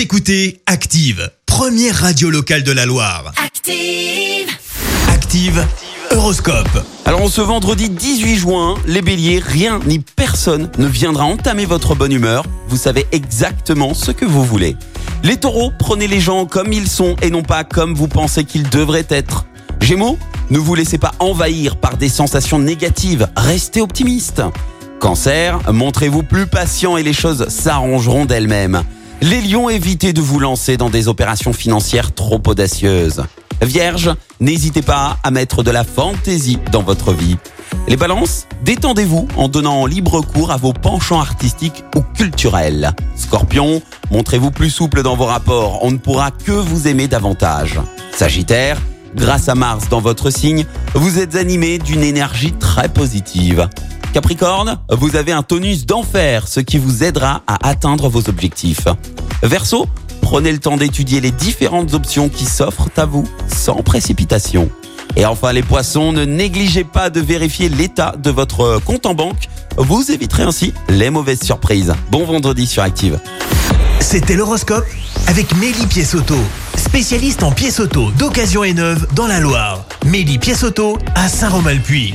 Vous écoutez Active, première radio locale de la Loire. Active. Active, Horoscope. Alors, ce vendredi 18 juin, les béliers, rien ni personne ne viendra entamer votre bonne humeur. Vous savez exactement ce que vous voulez. Les taureaux, prenez les gens comme ils sont et non pas comme vous pensez qu'ils devraient être. Gémeaux, ne vous laissez pas envahir par des sensations négatives. Restez optimiste. Cancer, montrez-vous plus patient et les choses s'arrangeront d'elles-mêmes. Les lions, évitez de vous lancer dans des opérations financières trop audacieuses. Vierge, n'hésitez pas à mettre de la fantaisie dans votre vie. Les balances, détendez-vous en donnant libre cours à vos penchants artistiques ou culturels. Scorpion, montrez-vous plus souple dans vos rapports, on ne pourra que vous aimer davantage. Sagittaire, grâce à Mars dans votre signe, vous êtes animé d'une énergie très positive. Capricorne, vous avez un tonus d'enfer, ce qui vous aidera à atteindre vos objectifs. Verseau, prenez le temps d'étudier les différentes options qui s'offrent à vous sans précipitation. Et enfin les poissons, ne négligez pas de vérifier l'état de votre compte en banque. Vous éviterez ainsi les mauvaises surprises. Bon vendredi sur Active. C'était l'horoscope avec Mélie Pièce-Auto, spécialiste en pièces auto d'occasion et neuve dans la Loire. Mélie Pièce-Auto à Saint-Romain-le-Puy.